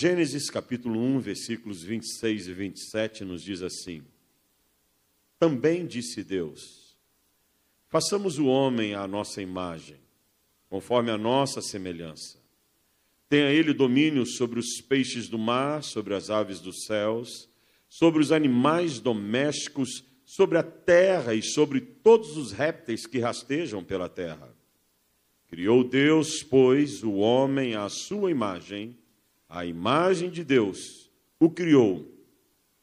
Gênesis capítulo 1, versículos 26 e 27 nos diz assim: Também disse Deus: Façamos o homem à nossa imagem, conforme a nossa semelhança. Tenha ele domínio sobre os peixes do mar, sobre as aves dos céus, sobre os animais domésticos, sobre a terra e sobre todos os répteis que rastejam pela terra. Criou Deus, pois, o homem à sua imagem a imagem de Deus o criou,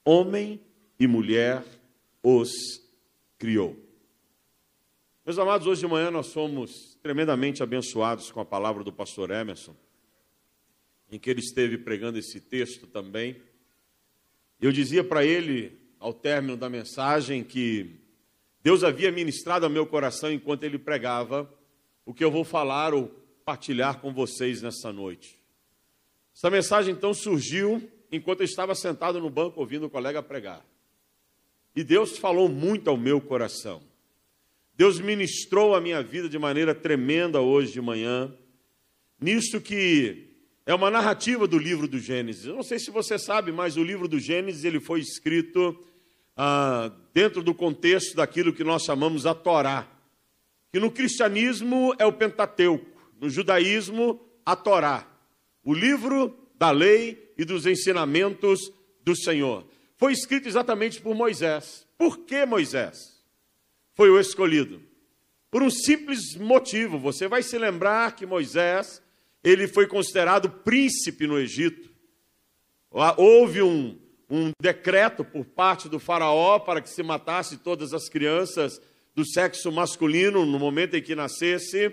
homem e mulher os criou. Meus amados, hoje de manhã nós fomos tremendamente abençoados com a palavra do pastor Emerson, em que ele esteve pregando esse texto também. Eu dizia para ele, ao término da mensagem, que Deus havia ministrado ao meu coração enquanto ele pregava o que eu vou falar ou partilhar com vocês nessa noite. Essa mensagem então surgiu enquanto eu estava sentado no banco ouvindo o colega pregar. E Deus falou muito ao meu coração. Deus ministrou a minha vida de maneira tremenda hoje de manhã, nisto que é uma narrativa do livro do Gênesis. Eu não sei se você sabe, mas o livro do Gênesis ele foi escrito ah, dentro do contexto daquilo que nós chamamos a Torá, que no cristianismo é o Pentateuco, no judaísmo a Torá o livro da lei e dos ensinamentos do Senhor. Foi escrito exatamente por Moisés. Por que Moisés foi o escolhido? Por um simples motivo. Você vai se lembrar que Moisés, ele foi considerado príncipe no Egito. Houve um, um decreto por parte do faraó para que se matasse todas as crianças do sexo masculino no momento em que nascesse.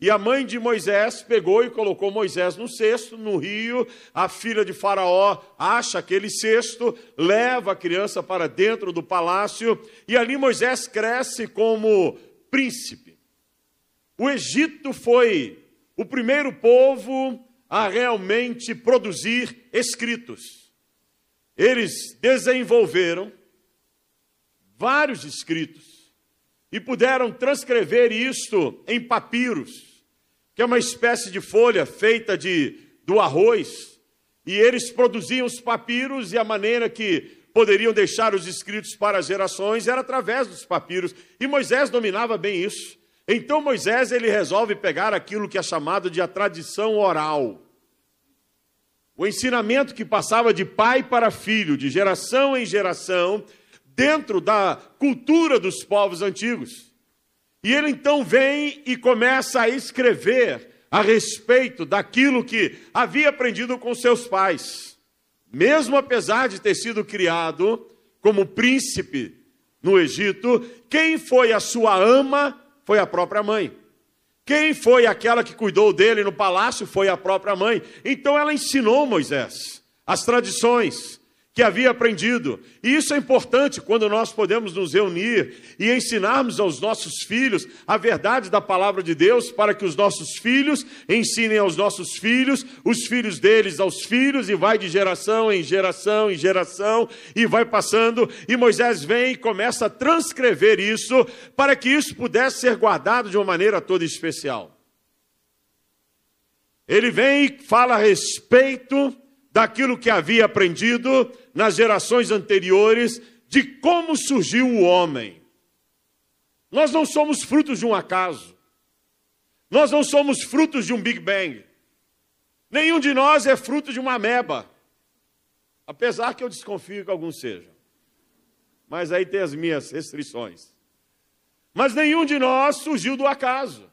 E a mãe de Moisés pegou e colocou Moisés no cesto, no rio. A filha de Faraó acha aquele cesto, leva a criança para dentro do palácio, e ali Moisés cresce como príncipe. O Egito foi o primeiro povo a realmente produzir escritos. Eles desenvolveram vários escritos e puderam transcrever isto em papiros que é uma espécie de folha feita de, do arroz, e eles produziam os papiros, e a maneira que poderiam deixar os escritos para as gerações era através dos papiros, e Moisés dominava bem isso. Então Moisés ele resolve pegar aquilo que é chamado de a tradição oral. O ensinamento que passava de pai para filho, de geração em geração, dentro da cultura dos povos antigos. E ele então vem e começa a escrever a respeito daquilo que havia aprendido com seus pais. Mesmo apesar de ter sido criado como príncipe no Egito, quem foi a sua ama foi a própria mãe. Quem foi aquela que cuidou dele no palácio foi a própria mãe. Então ela ensinou Moisés as tradições, que havia aprendido. E isso é importante quando nós podemos nos reunir e ensinarmos aos nossos filhos a verdade da palavra de Deus, para que os nossos filhos ensinem aos nossos filhos, os filhos deles aos filhos, e vai de geração em geração em geração, e vai passando. E Moisés vem e começa a transcrever isso, para que isso pudesse ser guardado de uma maneira toda especial. Ele vem e fala a respeito daquilo que havia aprendido nas gerações anteriores de como surgiu o homem. Nós não somos frutos de um acaso. Nós não somos frutos de um Big Bang. Nenhum de nós é fruto de uma ameba. Apesar que eu desconfio que alguns sejam. Mas aí tem as minhas restrições. Mas nenhum de nós surgiu do acaso.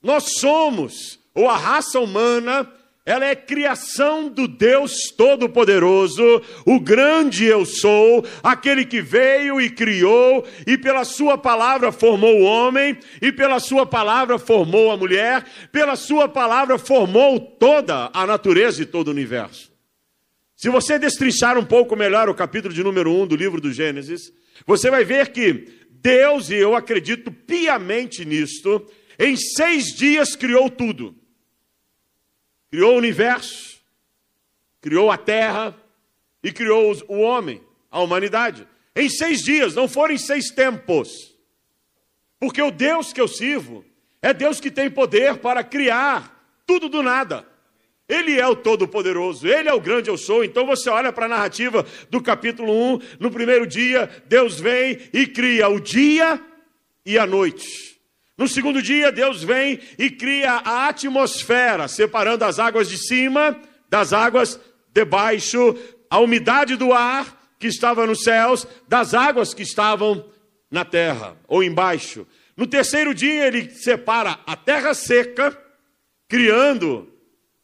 Nós somos, ou a raça humana, ela é criação do Deus Todo-Poderoso, o grande eu sou, aquele que veio e criou, e pela Sua palavra formou o homem, e pela Sua palavra formou a mulher, pela Sua palavra formou toda a natureza e todo o universo. Se você destrinchar um pouco melhor o capítulo de número 1 do livro do Gênesis, você vai ver que Deus, e eu acredito piamente nisto, em seis dias criou tudo criou o universo, criou a terra e criou o homem, a humanidade. Em seis dias, não foram em seis tempos. Porque o Deus que eu sirvo é Deus que tem poder para criar tudo do nada. Ele é o Todo-Poderoso, Ele é o grande eu sou. Então você olha para a narrativa do capítulo 1, no primeiro dia, Deus vem e cria o dia e a noite. No segundo dia, Deus vem e cria a atmosfera, separando as águas de cima das águas de baixo, a umidade do ar que estava nos céus, das águas que estavam na terra ou embaixo. No terceiro dia, ele separa a terra seca, criando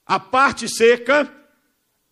a parte seca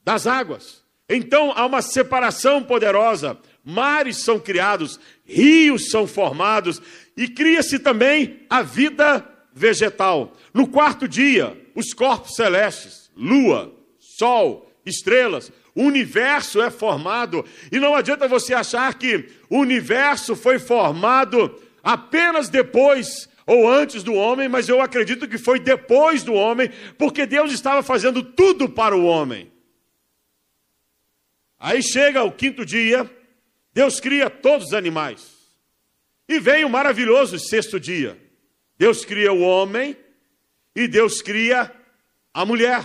das águas. Então há uma separação poderosa. Mares são criados, rios são formados e cria-se também a vida vegetal. No quarto dia, os corpos celestes, lua, sol, estrelas, o universo é formado. E não adianta você achar que o universo foi formado apenas depois ou antes do homem, mas eu acredito que foi depois do homem, porque Deus estava fazendo tudo para o homem. Aí chega o quinto dia, Deus cria todos os animais. E vem o maravilhoso sexto dia. Deus cria o homem e Deus cria a mulher.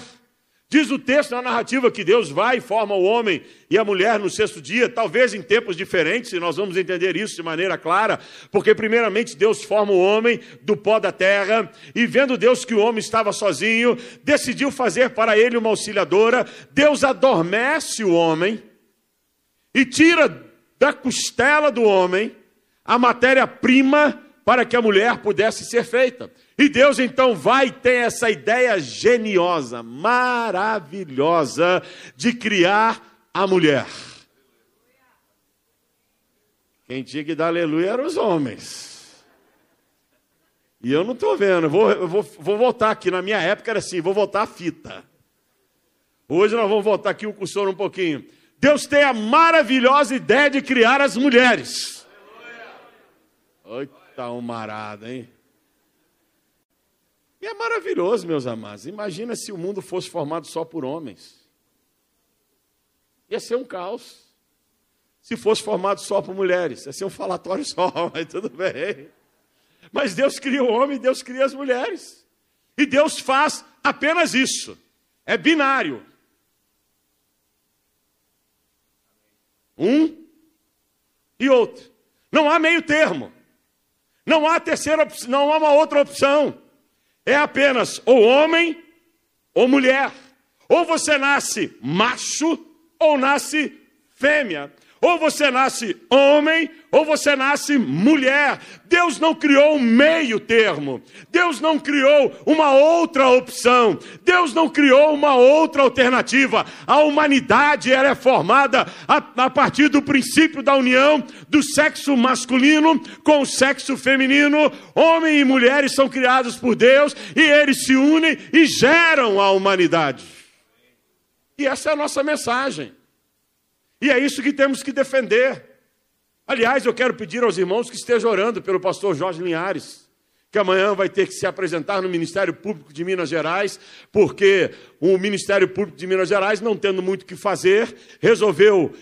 Diz o texto na narrativa que Deus vai e forma o homem e a mulher no sexto dia, talvez em tempos diferentes, e nós vamos entender isso de maneira clara, porque primeiramente Deus forma o homem do pó da terra, e vendo Deus que o homem estava sozinho, decidiu fazer para ele uma auxiliadora. Deus adormece o homem e tira da costela do homem a matéria-prima para que a mulher pudesse ser feita. E Deus então vai ter essa ideia geniosa, maravilhosa, de criar a mulher. Quem tinha que dar aleluia eram os homens. E eu não estou vendo, vou, vou, vou voltar aqui. Na minha época era assim, vou voltar a fita. Hoje nós vamos voltar aqui o cursor um pouquinho. Deus tem a maravilhosa ideia de criar as mulheres. Eita, um marada, hein? E é maravilhoso, meus amados. Imagina se o mundo fosse formado só por homens. Ia ser um caos. Se fosse formado só por mulheres, ia ser um falatório só, mas tudo bem. Mas Deus cria o homem, Deus cria as mulheres. E Deus faz apenas isso. É binário. Um e outro. Não há meio termo. Não há terceira não há uma outra opção é apenas ou homem ou mulher. Ou você nasce macho ou nasce fêmea. Ou você nasce homem, ou você nasce mulher. Deus não criou um meio termo. Deus não criou uma outra opção. Deus não criou uma outra alternativa. A humanidade ela é formada a, a partir do princípio da união do sexo masculino com o sexo feminino. Homem e mulheres são criados por Deus e eles se unem e geram a humanidade. E essa é a nossa mensagem. E é isso que temos que defender. Aliás, eu quero pedir aos irmãos que estejam orando pelo pastor Jorge Linhares, que amanhã vai ter que se apresentar no Ministério Público de Minas Gerais, porque o Ministério Público de Minas Gerais, não tendo muito o que fazer, resolveu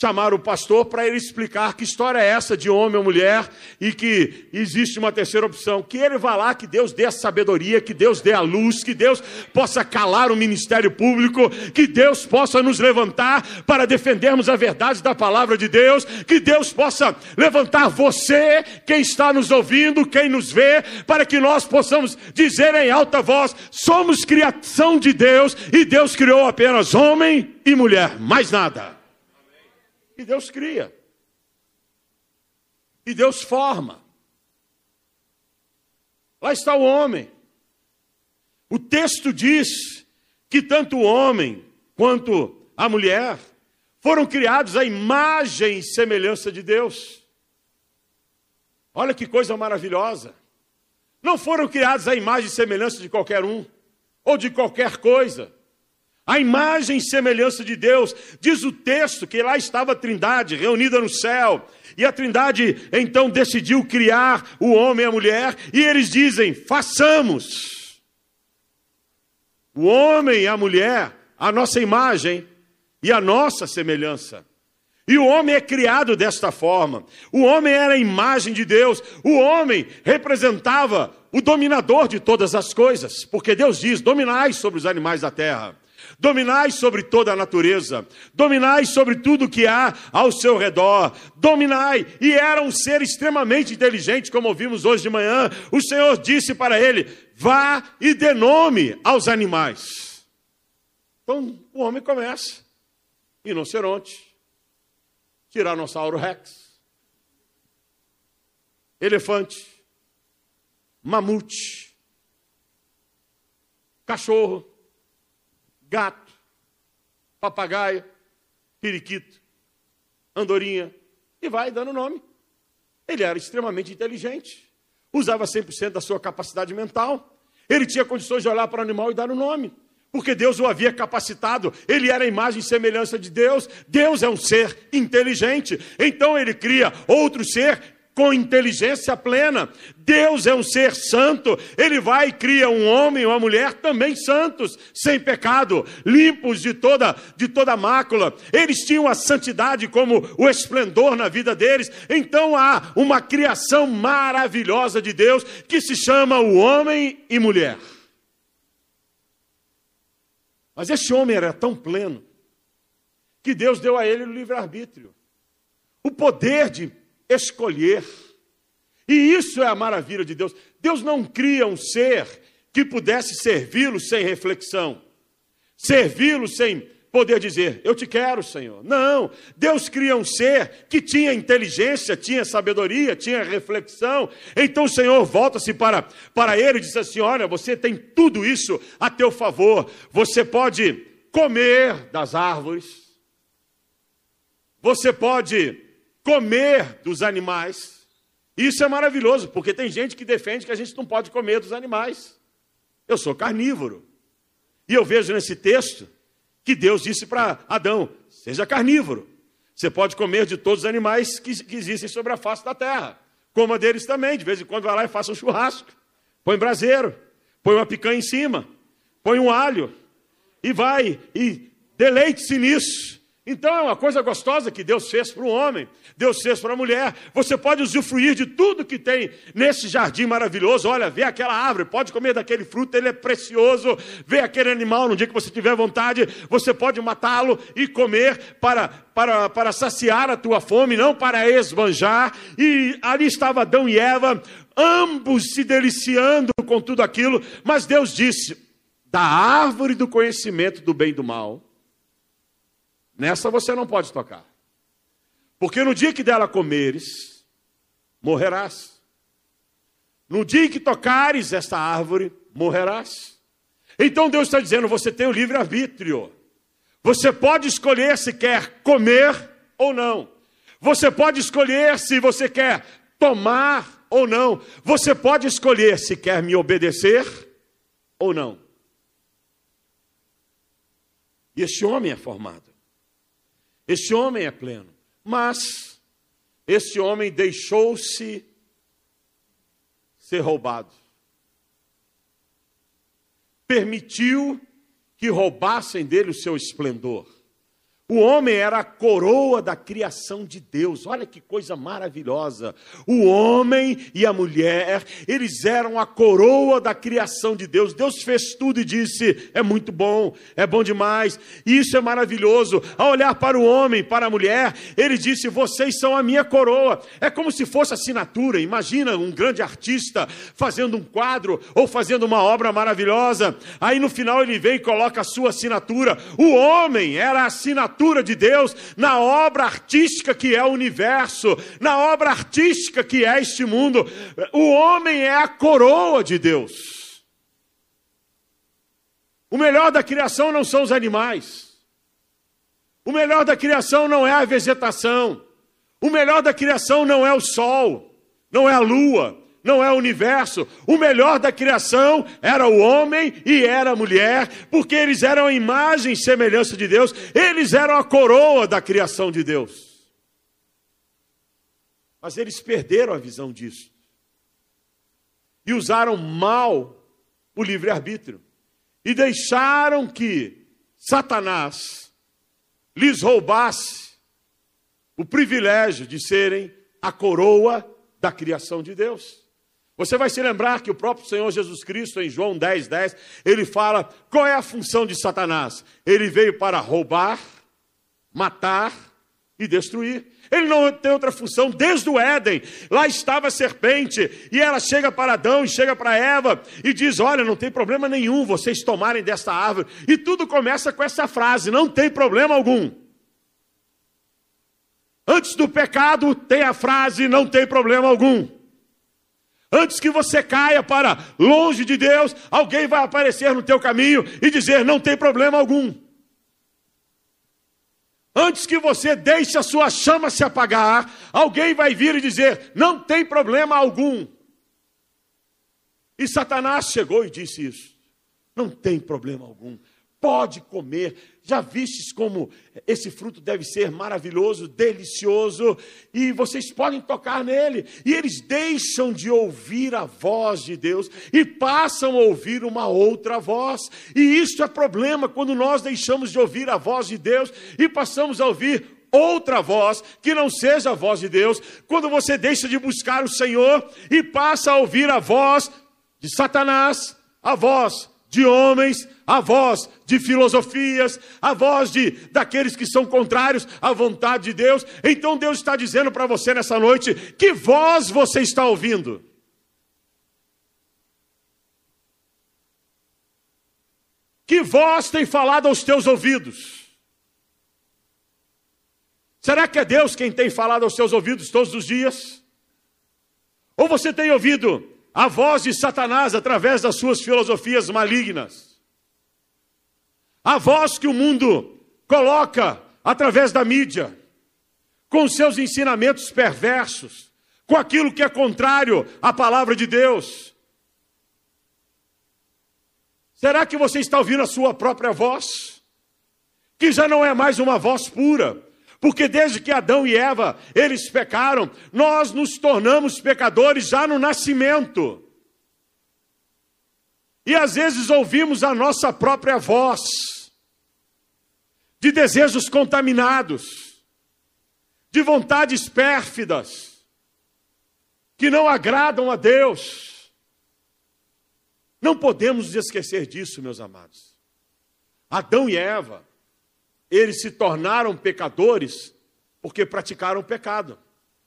chamar o pastor para ele explicar que história é essa de homem ou mulher e que existe uma terceira opção. Que ele vá lá, que Deus dê a sabedoria, que Deus dê a luz, que Deus possa calar o ministério público, que Deus possa nos levantar para defendermos a verdade da palavra de Deus, que Deus possa levantar você, quem está nos ouvindo, quem nos vê, para que nós possamos dizer em alta voz: somos criação de Deus e Deus criou apenas homem e mulher, mais nada. E Deus cria. E Deus forma. Lá está o homem. O texto diz que tanto o homem quanto a mulher foram criados à imagem e semelhança de Deus. Olha que coisa maravilhosa. Não foram criados à imagem e semelhança de qualquer um ou de qualquer coisa a imagem e semelhança de Deus. Diz o texto que lá estava a Trindade reunida no céu. E a Trindade então decidiu criar o homem e a mulher, e eles dizem: façamos o homem e a mulher a nossa imagem e a nossa semelhança. E o homem é criado desta forma. O homem era a imagem de Deus. O homem representava o dominador de todas as coisas, porque Deus diz: dominai sobre os animais da terra dominai sobre toda a natureza, dominai sobre tudo que há ao seu redor, dominai. E era um ser extremamente inteligente, como ouvimos hoje de manhã. O Senhor disse para ele: vá e dê nome aos animais. Então o homem começa: rinoceronte, tiranossauro rex, elefante, mamute, cachorro, gato, papagaio, periquito, andorinha, e vai dando nome. Ele era extremamente inteligente, usava 100% da sua capacidade mental, ele tinha condições de olhar para o animal e dar o um nome, porque Deus o havia capacitado, ele era a imagem e semelhança de Deus, Deus é um ser inteligente, então ele cria outro ser com inteligência plena. Deus é um ser santo, ele vai e cria um homem e uma mulher também santos, sem pecado, limpos de toda de toda mácula. Eles tinham a santidade como o esplendor na vida deles. Então há uma criação maravilhosa de Deus que se chama o homem e mulher. Mas esse homem era tão pleno que Deus deu a ele o livre-arbítrio. O poder de escolher. E isso é a maravilha de Deus. Deus não cria um ser que pudesse servi-lo sem reflexão, servi-lo sem poder dizer, eu te quero, Senhor. Não, Deus cria um ser que tinha inteligência, tinha sabedoria, tinha reflexão. Então o Senhor volta-se para, para ele e diz assim: Olha, você tem tudo isso a teu favor, você pode comer das árvores, você pode comer dos animais. Isso é maravilhoso, porque tem gente que defende que a gente não pode comer dos animais. Eu sou carnívoro. E eu vejo nesse texto que Deus disse para Adão: seja carnívoro. Você pode comer de todos os animais que, que, existem sobre a face da terra. Coma deles também. De vez em quando vai lá e faça um churrasco. Põe braseiro. Põe uma picanha em cima. Põe um alho. E vai e deleite-se nisso. Então é uma coisa gostosa que Deus fez para o homem, Deus fez para a mulher. Você pode usufruir de tudo que tem nesse jardim maravilhoso. Olha, vê aquela árvore, pode comer daquele fruto, ele é precioso. Vê aquele animal, no dia que você tiver vontade, você pode matá-lo e comer para, para, para saciar a tua fome, não para esbanjar. E ali estava Adão e Eva, ambos se deliciando com tudo aquilo, mas Deus disse: da árvore do conhecimento do bem e do mal Nessa você não pode tocar. Porque no dia que dela comeres, morrerás. No dia que tocares esta árvore, morrerás. Então Deus está dizendo: você tem o livre-arbítrio. Você pode escolher se quer comer ou não. Você pode escolher se você quer tomar ou não. Você pode escolher se quer me obedecer ou não. E este homem é formado. Este homem é pleno. Mas este homem deixou-se ser roubado. Permitiu que roubassem dele o seu esplendor. O homem era a coroa da criação de Deus. Olha que coisa maravilhosa. O homem e a mulher, eles eram a coroa da criação de Deus. Deus fez tudo e disse: é muito bom, é bom demais. Isso é maravilhoso. Ao olhar para o homem, para a mulher, ele disse: vocês são a minha coroa. É como se fosse assinatura. Imagina um grande artista fazendo um quadro ou fazendo uma obra maravilhosa. Aí no final ele vem e coloca a sua assinatura. O homem era a assinatura de Deus na obra artística que é o universo, na obra artística que é este mundo. O homem é a coroa de Deus. O melhor da criação não são os animais. O melhor da criação não é a vegetação. O melhor da criação não é o sol, não é a lua, não é o universo. O melhor da criação era o homem e era a mulher, porque eles eram a imagem e semelhança de Deus, eles eram a coroa da criação de Deus. Mas eles perderam a visão disso e usaram mal o livre-arbítrio e deixaram que Satanás lhes roubasse o privilégio de serem a coroa da criação de Deus. Você vai se lembrar que o próprio Senhor Jesus Cristo, em João 10, 10, ele fala qual é a função de Satanás. Ele veio para roubar, matar e destruir. Ele não tem outra função desde o Éden. Lá estava a serpente, e ela chega para Adão e chega para Eva e diz: Olha, não tem problema nenhum vocês tomarem desta árvore. E tudo começa com essa frase: Não tem problema algum. Antes do pecado, tem a frase: Não tem problema algum. Antes que você caia para longe de Deus, alguém vai aparecer no teu caminho e dizer: Não tem problema algum. Antes que você deixe a sua chama se apagar, alguém vai vir e dizer: não tem problema algum. E Satanás chegou e disse isso: não tem problema algum pode comer. Já vistes como esse fruto deve ser maravilhoso, delicioso, e vocês podem tocar nele. E eles deixam de ouvir a voz de Deus e passam a ouvir uma outra voz. E isso é problema quando nós deixamos de ouvir a voz de Deus e passamos a ouvir outra voz que não seja a voz de Deus. Quando você deixa de buscar o Senhor e passa a ouvir a voz de Satanás, a voz de homens, a voz de filosofias, a voz de daqueles que são contrários à vontade de Deus. Então Deus está dizendo para você nessa noite: que voz você está ouvindo? Que voz tem falado aos teus ouvidos? Será que é Deus quem tem falado aos teus ouvidos todos os dias? Ou você tem ouvido a voz de Satanás através das suas filosofias malignas, a voz que o mundo coloca através da mídia, com seus ensinamentos perversos, com aquilo que é contrário à palavra de Deus. Será que você está ouvindo a sua própria voz? Que já não é mais uma voz pura, porque desde que Adão e Eva, eles pecaram, nós nos tornamos pecadores já no nascimento. E às vezes ouvimos a nossa própria voz, de desejos contaminados, de vontades pérfidas, que não agradam a Deus. Não podemos esquecer disso, meus amados. Adão e Eva, eles se tornaram pecadores porque praticaram pecado.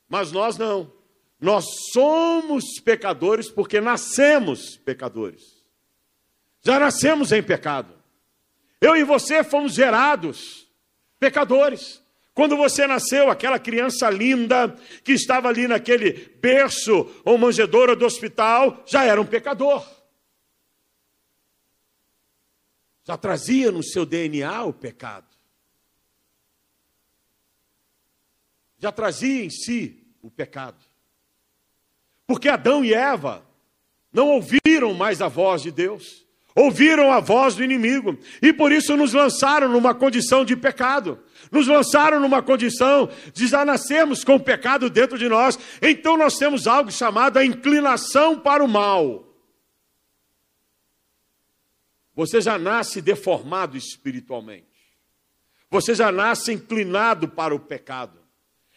Mas nós não. Nós somos pecadores porque nascemos pecadores. Já nascemos em pecado. Eu e você fomos gerados pecadores. Quando você nasceu, aquela criança linda que estava ali naquele berço ou manjedoura do hospital, já era um pecador. Já trazia no seu DNA o pecado. Já trazia em si o pecado. Porque Adão e Eva não ouviram mais a voz de Deus, ouviram a voz do inimigo, e por isso nos lançaram numa condição de pecado, nos lançaram numa condição de já nascermos com o pecado dentro de nós, então nós temos algo chamado a inclinação para o mal. Você já nasce deformado espiritualmente, você já nasce inclinado para o pecado.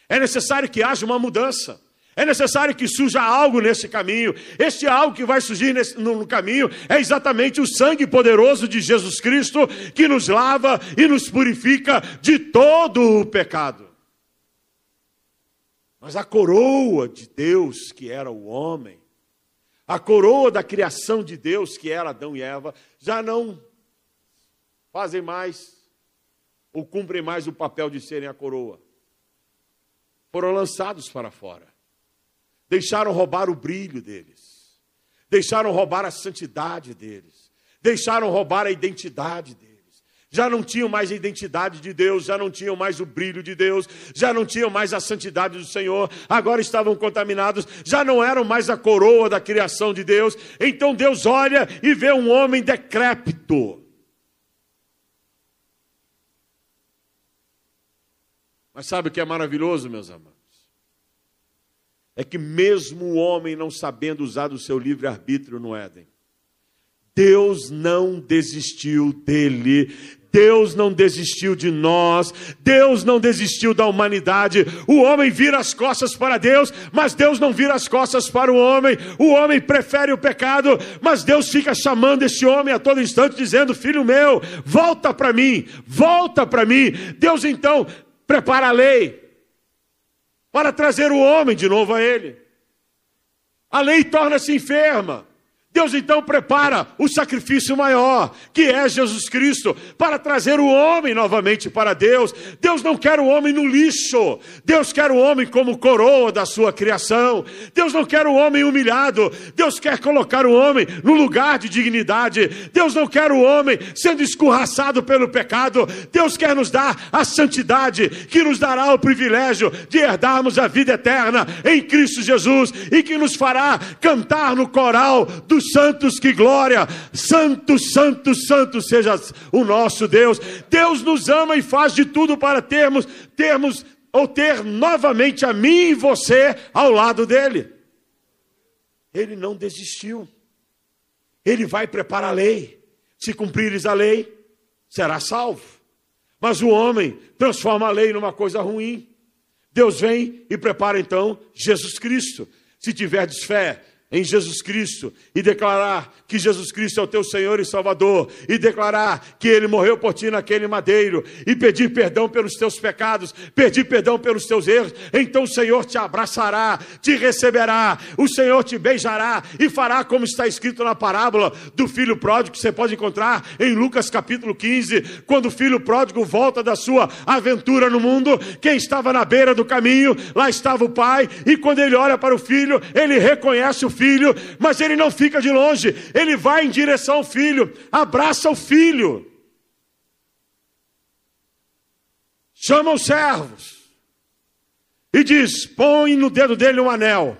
É necessário que haja uma mudança. É necessário que surja algo nesse caminho. Este algo que vai surgir nesse, no, no, caminho é exatamente o sangue poderoso de Jesus Cristo que nos lava e nos purifica de todo o pecado. Mas a coroa de Deus, que era o homem, a coroa da criação de Deus, que era Adão e Eva, já não fazem mais ou cumprem mais o papel de serem a coroa foram lançados para fora. Deixaram roubar o brilho deles. Deixaram roubar a santidade deles. Deixaram roubar a identidade deles. Já não tinham mais a identidade de Deus, já não tinham mais o brilho de Deus, já não tinham mais a santidade do Senhor, agora estavam contaminados, já não eram mais a coroa da criação de Deus. Então Deus olha e vê um homem decrépito Mas sabe o que é maravilhoso, meus amados? É que mesmo o homem não sabendo usar do seu livre-arbítrio no Éden, Deus não desistiu dele, Deus não desistiu de nós, Deus não desistiu da humanidade. O homem vira as costas para Deus, mas Deus não vira as costas para o homem. O homem prefere o pecado, mas Deus fica chamando esse homem a todo instante, dizendo: Filho meu, volta para mim, volta para mim. Deus então prepara a lei para trazer o homem de novo a Ele. A lei torna-se enferma. Deus então prepara o sacrifício maior, que é Jesus Cristo, para trazer o homem novamente para Deus. Deus não quer o homem no lixo, Deus quer o homem como coroa da sua criação. Deus não quer o homem humilhado, Deus quer colocar o homem no lugar de dignidade. Deus não quer o homem sendo escorraçado pelo pecado. Deus quer nos dar a santidade, que nos dará o privilégio de herdarmos a vida eterna em Cristo Jesus e que nos fará cantar no coral dos santos, que glória! Santo, santo, santo seja o nosso Deus. Deus nos ama e faz de tudo para termos, termos ou ter novamente a mim e você ao lado dele. Ele não desistiu. Ele vai preparar a lei. Se cumprires a lei, será salvo. Mas o homem transforma a lei numa coisa ruim. Deus vem e prepara então Jesus Cristo. Se tiverdes fé, em Jesus Cristo e declarar que Jesus Cristo é o teu Senhor e Salvador e declarar que ele morreu por ti naquele madeiro e pedir perdão pelos teus pecados, pedir perdão pelos teus erros, então o Senhor te abraçará, te receberá, o Senhor te beijará e fará como está escrito na parábola do filho pródigo que você pode encontrar em Lucas capítulo 15, quando o filho pródigo volta da sua aventura no mundo, quem estava na beira do caminho, lá estava o pai, e quando ele olha para o filho, ele reconhece o filho, mas ele não fica de longe, ele vai em direção ao filho, abraça o filho, chama os servos. E diz: põe no dedo dele um anel,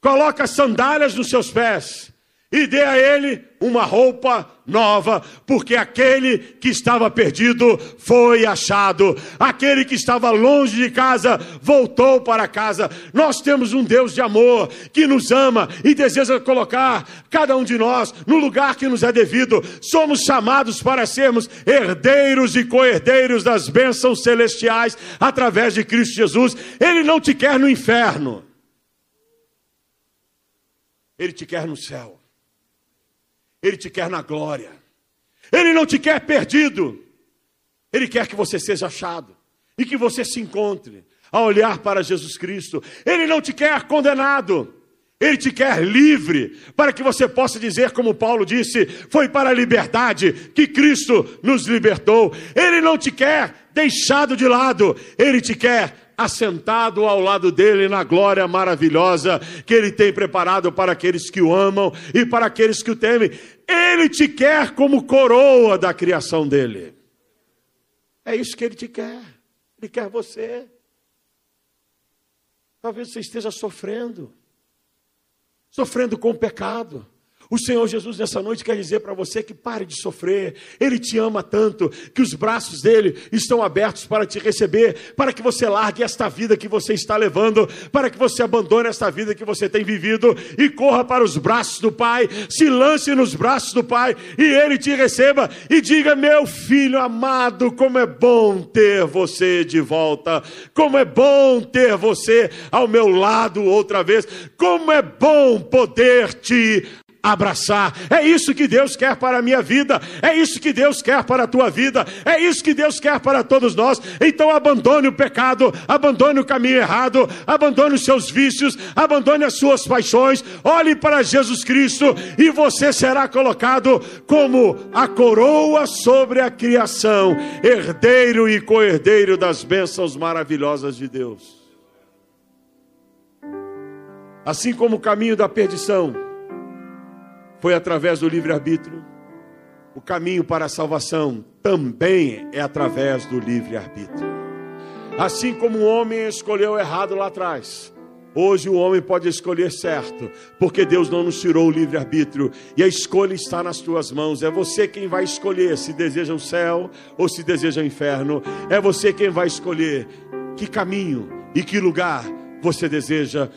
coloca sandálias nos seus pés e dê a ele uma roupa nova, porque aquele que estava perdido foi achado, aquele que estava longe de casa voltou para casa. Nós temos um Deus de amor que nos ama e deseja colocar cada um de nós no lugar que nos é devido. Somos chamados para sermos herdeiros e co-herdeiros das bênçãos celestiais através de Cristo Jesus. Ele não te quer no inferno, ele te quer no céu. Ele te quer na glória. Ele não te quer perdido. Ele quer que você seja achado e que você se encontre a olhar para Jesus Cristo. Ele não te quer condenado. Ele te quer livre, para que você possa dizer, como Paulo disse: foi para a liberdade que Cristo nos libertou. Ele não te quer deixado de lado, ele te quer assentado ao lado dele na glória maravilhosa que ele tem preparado para aqueles que o amam e para aqueles que o temem. Ele te quer como coroa da criação dele. É isso que ele te quer. Ele quer você. Talvez você esteja sofrendo, sofrendo com o pecado o Senhor Jesus nessa noite quer dizer para você que pare de sofrer. Ele te ama tanto que os braços dele estão abertos para te receber, para que você largue esta vida que você está levando, para que você abandone esta vida que você tem vivido e corra para os braços do Pai, se lance nos braços do Pai e ele te receba e diga: "Meu filho amado, como é bom ter você de volta. Como é bom ter você ao meu lado outra vez. Como é bom poder te abraçar. É isso que Deus quer para a minha vida, é isso que Deus quer para a tua vida, é isso que Deus quer para todos nós. Então abandone o pecado, abandone o caminho errado, abandone os seus vícios, abandone as suas paixões, olhe para Jesus Cristo e você será colocado como a coroa sobre a criação, herdeiro e co-herdeiro das bênçãos maravilhosas de Deus. Assim como o caminho da perdição, foi através do livre-arbítrio. O caminho para a salvação também é através do livre-arbítrio. Assim como o homem escolheu errado lá atrás, hoje o homem pode escolher certo, porque Deus não nos tirou o livre-arbítrio e a escolha está nas tuas mãos. É você quem vai escolher se deseja o céu ou se deseja o inferno. É você quem vai escolher que caminho e que lugar você deseja.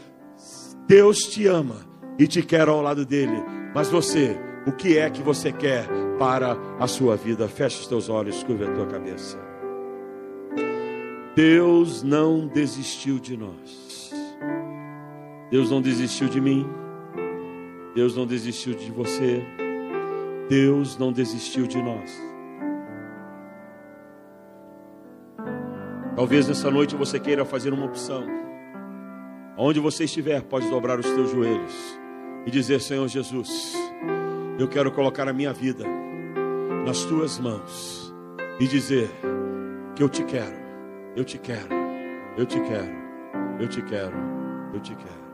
Deus te ama e te quer ao lado dele mas você, o que é que você quer para a sua vida. Feche os teus olhos, curva a tua cabeça. Deus não desistiu de nós. Deus não desistiu de mim. Deus não desistiu de você. Deus não desistiu de nós. Talvez nessa noite você queira fazer uma opção. Onde você estiver, pode dobrar os teus joelhos e dizer: Senhor Jesus, eu quero colocar a minha vida nas tuas mãos e dizer que eu te quero, eu te quero, eu te quero, eu te quero, eu te quero.